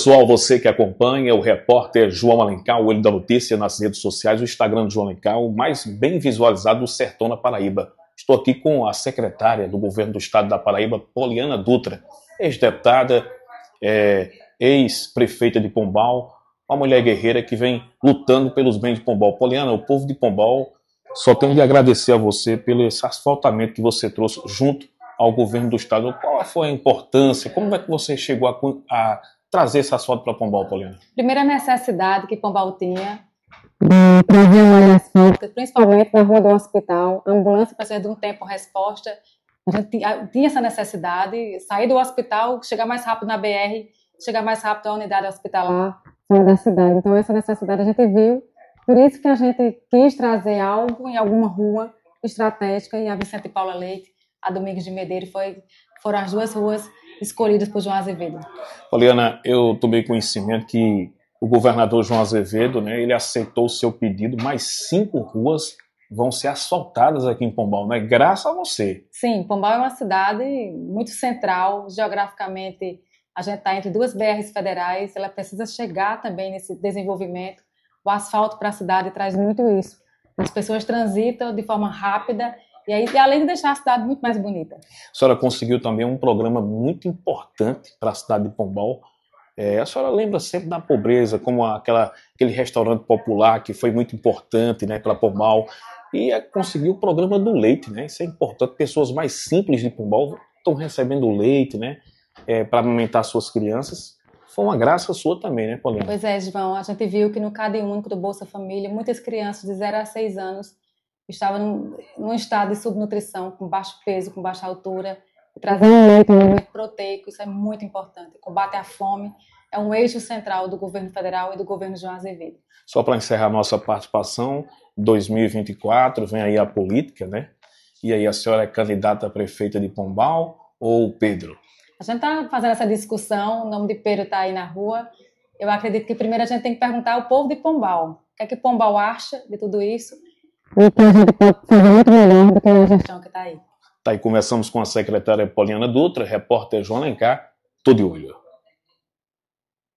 Pessoal, você que acompanha o repórter João Alencar, o Olho da Notícia nas redes sociais, o Instagram do João Alencar, o mais bem visualizado do Sertão na Paraíba. Estou aqui com a secretária do governo do estado da Paraíba, Poliana Dutra, ex-deputada, é, ex-prefeita de Pombal, uma mulher guerreira que vem lutando pelos bens de Pombal. Poliana, o povo de Pombal só tem de agradecer a você pelo esse asfaltamento que você trouxe junto ao governo do estado. Qual foi a importância? Como é que você chegou a, a trazer esse asfalto para Pombal, Poliana? Primeira necessidade que Pombal tinha de trazer uma asfalto, principalmente na rua do hospital. A ambulância precisa de um tempo resposta. A gente tinha essa necessidade, sair do hospital, chegar mais rápido na BR, chegar mais rápido à unidade hospitalar da cidade. Então, essa necessidade a gente viu. Por isso que a gente quis trazer algo em alguma rua estratégica e a Vicente Paula Leite, a Domingos de Medeiros, foi, foram as duas ruas escolhidas por João Azevedo. Poliana, eu tomei conhecimento que o governador João Azevedo, né, ele aceitou o seu pedido, mais cinco ruas vão ser asfaltadas aqui em Pombal, né? Graças a você. Sim, Pombal é uma cidade muito central, geograficamente a gente está entre duas BRs federais, ela precisa chegar também nesse desenvolvimento. O asfalto para a cidade traz muito isso. As pessoas transitam de forma rápida e aí, além de deixar a cidade muito mais bonita. A senhora conseguiu também um programa muito importante para a cidade de Pombal. É, a senhora lembra sempre da pobreza, como aquela, aquele restaurante popular que foi muito importante né, para Pombal. E é, conseguiu o programa do leite, né? Isso é importante. Pessoas mais simples de Pombal estão recebendo leite, né? É, para alimentar suas crianças. Foi uma graça sua também, né, Paulinha? Pois é, João. A gente viu que no Cadê Único do Bolsa Família, muitas crianças de 0 a 6 anos estava num, num, estado de subnutrição, com baixo peso, com baixa altura, trazendo um leite, um alimento proteico, isso é muito importante. Combate à fome é um eixo central do governo federal e do governo João Azevedo. Só para encerrar nossa participação, 2024 vem aí a política, né? E aí a senhora é candidata a prefeita de Pombal ou Pedro? A gente está fazendo essa discussão, o nome de Pedro está aí na rua. Eu acredito que primeiro a gente tem que perguntar ao povo de Pombal. O que é que Pombal acha de tudo isso? E que a gente pode fazer muito melhor do que a gestão que está aí. Tá, e começamos com a secretária Poliana Dutra, repórter João Alencar, tô de olho.